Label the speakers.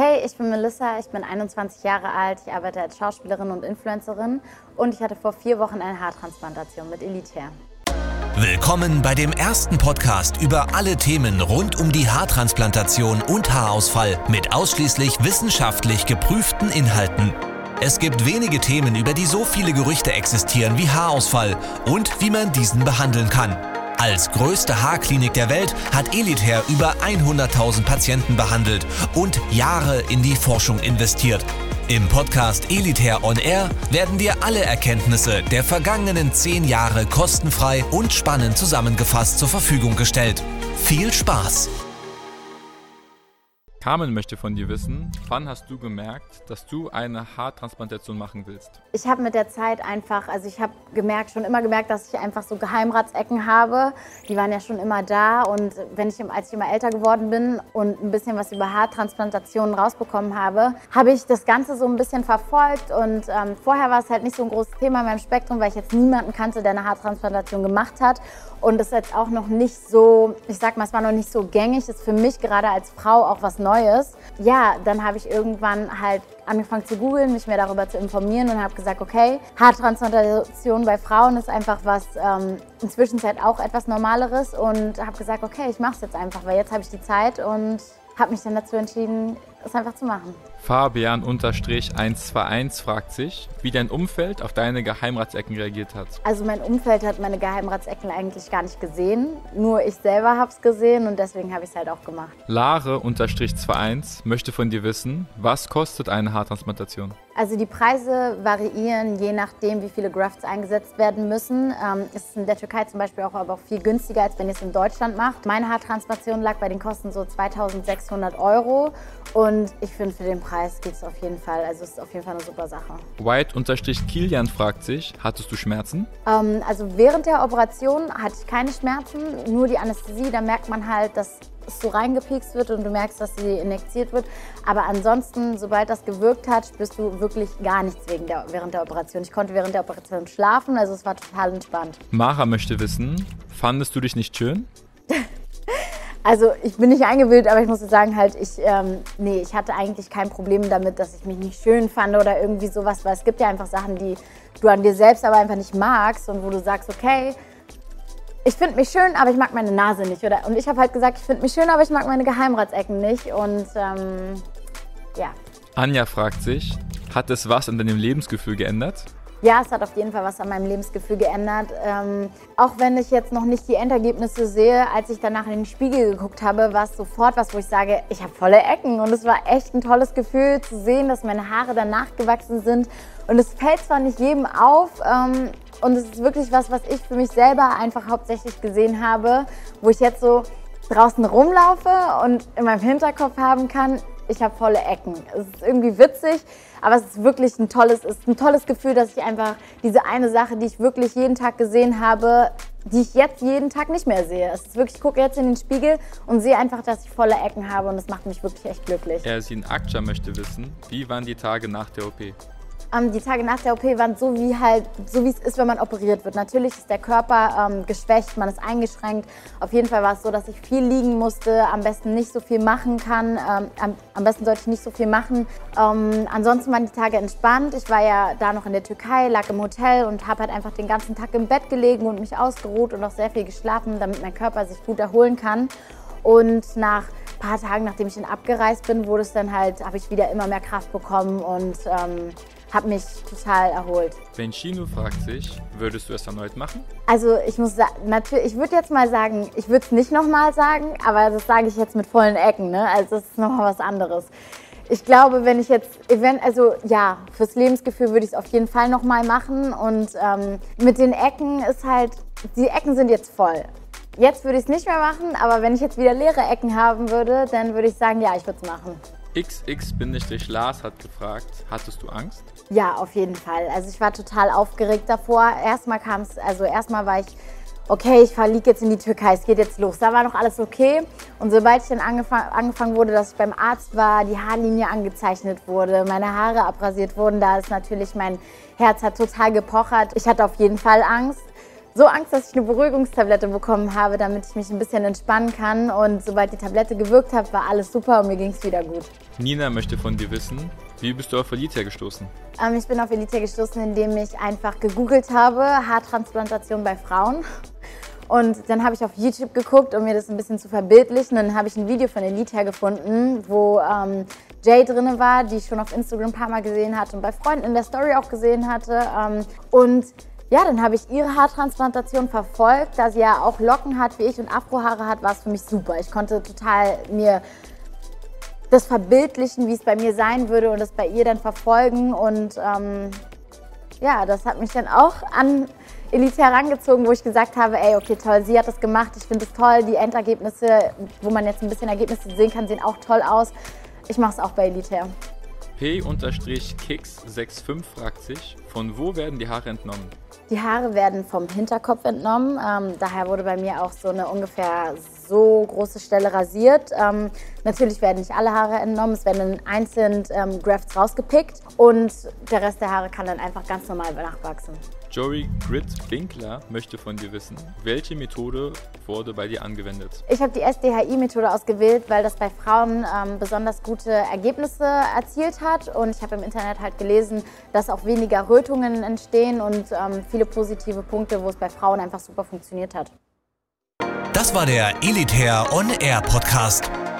Speaker 1: Hey, ich bin Melissa, ich bin 21 Jahre alt, ich arbeite als Schauspielerin und Influencerin und ich hatte vor vier Wochen eine Haartransplantation mit Elitair.
Speaker 2: Willkommen bei dem ersten Podcast über alle Themen rund um die Haartransplantation und Haarausfall mit ausschließlich wissenschaftlich geprüften Inhalten. Es gibt wenige Themen, über die so viele Gerüchte existieren wie Haarausfall und wie man diesen behandeln kann. Als größte Haarklinik der Welt hat Elitair über 100.000 Patienten behandelt und Jahre in die Forschung investiert. Im Podcast Elitair On Air werden dir alle Erkenntnisse der vergangenen zehn Jahre kostenfrei und spannend zusammengefasst zur Verfügung gestellt. Viel Spaß!
Speaker 3: Carmen möchte von dir wissen, wann hast du gemerkt, dass du eine Haartransplantation machen willst?
Speaker 1: Ich habe mit der Zeit einfach, also ich habe gemerkt, schon immer gemerkt, dass ich einfach so Geheimratsecken habe. Die waren ja schon immer da und wenn ich, als ich immer älter geworden bin und ein bisschen was über Haartransplantationen rausbekommen habe, habe ich das Ganze so ein bisschen verfolgt und ähm, vorher war es halt nicht so ein großes Thema in meinem Spektrum, weil ich jetzt niemanden kannte, der eine Haartransplantation gemacht hat und das ist jetzt auch noch nicht so, ich sag mal, es war noch nicht so gängig, ist für mich gerade als Frau auch was Neues. Ja, dann habe ich irgendwann halt angefangen zu googeln, mich mehr darüber zu informieren und habe gesagt, okay, Haartransplantation bei Frauen ist einfach was ähm, inzwischen auch etwas Normaleres und habe gesagt, okay, ich mache es jetzt einfach, weil jetzt habe ich die Zeit und habe mich dann dazu entschieden, es einfach zu machen.
Speaker 3: Fabian-121 fragt sich, wie dein Umfeld auf deine Geheimratsecken reagiert hat.
Speaker 1: Also mein Umfeld hat meine Geheimratsecken eigentlich gar nicht gesehen. Nur ich selber habe es gesehen und deswegen habe ich es halt auch gemacht.
Speaker 3: Lare-21 möchte von dir wissen, was kostet eine Haartransplantation?
Speaker 1: Also die Preise variieren je nachdem, wie viele Grafts eingesetzt werden müssen. Ähm, ist in der Türkei zum Beispiel auch aber auch viel günstiger, als wenn ihr es in Deutschland macht. Meine Haartransplantation lag bei den Kosten so 2600 Euro und ich finde, für den Preis geht es auf jeden Fall. Also es ist auf jeden Fall eine super Sache.
Speaker 3: White-Kilian fragt sich, hattest du Schmerzen?
Speaker 1: Ähm, also während der Operation hatte ich keine Schmerzen, nur die Anästhesie. Da merkt man halt, dass es so reingepiekst wird und du merkst, dass sie injiziert wird. Aber ansonsten, sobald das gewirkt hat, spürst du wirklich gar nichts wegen der, während der Operation. Ich konnte während der Operation schlafen, also es war total entspannt.
Speaker 3: Mara möchte wissen, fandest du dich nicht schön?
Speaker 1: Also ich bin nicht eingebildet, aber ich muss sagen halt, ich, ähm, nee, ich hatte eigentlich kein Problem damit, dass ich mich nicht schön fand oder irgendwie sowas, weil es gibt ja einfach Sachen, die du an dir selbst aber einfach nicht magst und wo du sagst, okay, ich finde mich schön, aber ich mag meine Nase nicht. Oder, und ich habe halt gesagt, ich finde mich schön, aber ich mag meine Geheimratsecken nicht. Und ähm, ja.
Speaker 3: Anja fragt sich, hat es was an deinem Lebensgefühl geändert?
Speaker 1: Ja, es hat auf jeden Fall was an meinem Lebensgefühl geändert. Ähm, auch wenn ich jetzt noch nicht die Endergebnisse sehe, als ich danach in den Spiegel geguckt habe, war es sofort was, wo ich sage, ich habe volle Ecken. Und es war echt ein tolles Gefühl zu sehen, dass meine Haare danach gewachsen sind. Und es fällt zwar nicht jedem auf, ähm, und es ist wirklich was, was ich für mich selber einfach hauptsächlich gesehen habe, wo ich jetzt so draußen rumlaufe und in meinem Hinterkopf haben kann, ich habe volle Ecken. Es ist irgendwie witzig, aber es ist wirklich ein tolles, ist ein tolles Gefühl, dass ich einfach diese eine Sache, die ich wirklich jeden Tag gesehen habe, die ich jetzt jeden Tag nicht mehr sehe. Es ist wirklich, ich gucke jetzt in den Spiegel und sehe einfach, dass ich volle Ecken habe und das macht mich wirklich echt glücklich.
Speaker 3: Ersin Akça möchte wissen, wie waren die Tage nach der OP?
Speaker 1: Ähm, die Tage nach der OP waren so wie halt, so wie es ist, wenn man operiert wird. Natürlich ist der Körper ähm, geschwächt, man ist eingeschränkt. Auf jeden Fall war es so, dass ich viel liegen musste, am besten nicht so viel machen kann. Ähm, am, am, besten sollte ich nicht so viel machen. Ähm, ansonsten waren die Tage entspannt. Ich war ja da noch in der Türkei, lag im Hotel und habe halt einfach den ganzen Tag im Bett gelegen und mich ausgeruht und auch sehr viel geschlafen, damit mein Körper sich gut erholen kann. Und nach ein paar Tagen, nachdem ich dann abgereist bin, wurde es dann halt, habe ich wieder immer mehr Kraft bekommen und ähm, habe mich total erholt.
Speaker 3: Benchino fragt sich, würdest du es erneut machen?
Speaker 1: Also ich muss natürlich, ich würde jetzt mal sagen, ich würde es nicht nochmal sagen, aber das sage ich jetzt mit vollen Ecken, ne? Also das ist nochmal was anderes. Ich glaube, wenn ich jetzt, also ja, fürs Lebensgefühl würde ich es auf jeden Fall nochmal machen. Und ähm, mit den Ecken ist halt, die Ecken sind jetzt voll. Jetzt würde ich es nicht mehr machen, aber wenn ich jetzt wieder leere Ecken haben würde, dann würde ich sagen, ja, ich würde es machen.
Speaker 3: XX-Lars hat gefragt, hattest du Angst?
Speaker 1: Ja, auf jeden Fall. Also ich war total aufgeregt davor. Erstmal kam es, also erstmal war ich, okay, ich fliege jetzt in die Türkei, es geht jetzt los. Da war noch alles okay. Und sobald ich dann angefang, angefangen wurde, dass ich beim Arzt war, die Haarlinie angezeichnet wurde, meine Haare abrasiert wurden, da ist natürlich mein Herz hat total gepochert. Ich hatte auf jeden Fall Angst. So Angst, dass ich eine Beruhigungstablette bekommen habe, damit ich mich ein bisschen entspannen kann. Und sobald die Tablette gewirkt hat, war alles super und mir ging es wieder gut.
Speaker 3: Nina möchte von dir wissen, wie bist du auf Elitia gestoßen?
Speaker 1: Ähm, ich bin auf Elitia gestoßen, indem ich einfach gegoogelt habe, Haartransplantation bei Frauen. Und dann habe ich auf YouTube geguckt, um mir das ein bisschen zu verbildlichen. Und dann habe ich ein Video von Elitia gefunden, wo ähm, Jay drin war, die ich schon auf Instagram ein paar Mal gesehen hatte und bei Freunden in der Story auch gesehen hatte. Ähm, und ja, dann habe ich ihre Haartransplantation verfolgt. Da sie ja auch Locken hat wie ich und Afrohaare hat, war es für mich super. Ich konnte total mir das verbildlichen, wie es bei mir sein würde und das bei ihr dann verfolgen. Und ähm, ja, das hat mich dann auch an Elite herangezogen, wo ich gesagt habe, ey, okay, toll, sie hat das gemacht, ich finde es toll, die Endergebnisse, wo man jetzt ein bisschen Ergebnisse sehen kann, sehen auch toll aus. Ich mache es auch bei Elite.
Speaker 3: P-Kicks65 fragt sich, von wo werden die Haare entnommen?
Speaker 1: Die Haare werden vom Hinterkopf entnommen. Ähm, daher wurde bei mir auch so eine ungefähr so große Stelle rasiert. Ähm, natürlich werden nicht alle Haare entnommen, es werden einzeln ähm, Grafts rausgepickt und der Rest der Haare kann dann einfach ganz normal nachwachsen.
Speaker 3: Joey Grit Winkler möchte von dir wissen, welche Methode wurde bei dir angewendet?
Speaker 1: Ich habe die SDHI-Methode ausgewählt, weil das bei Frauen ähm, besonders gute Ergebnisse erzielt hat. Und ich habe im Internet halt gelesen, dass auch weniger Rötungen entstehen und ähm, viele positive Punkte, wo es bei Frauen einfach super funktioniert hat.
Speaker 2: Das war der Elitair On Air Podcast.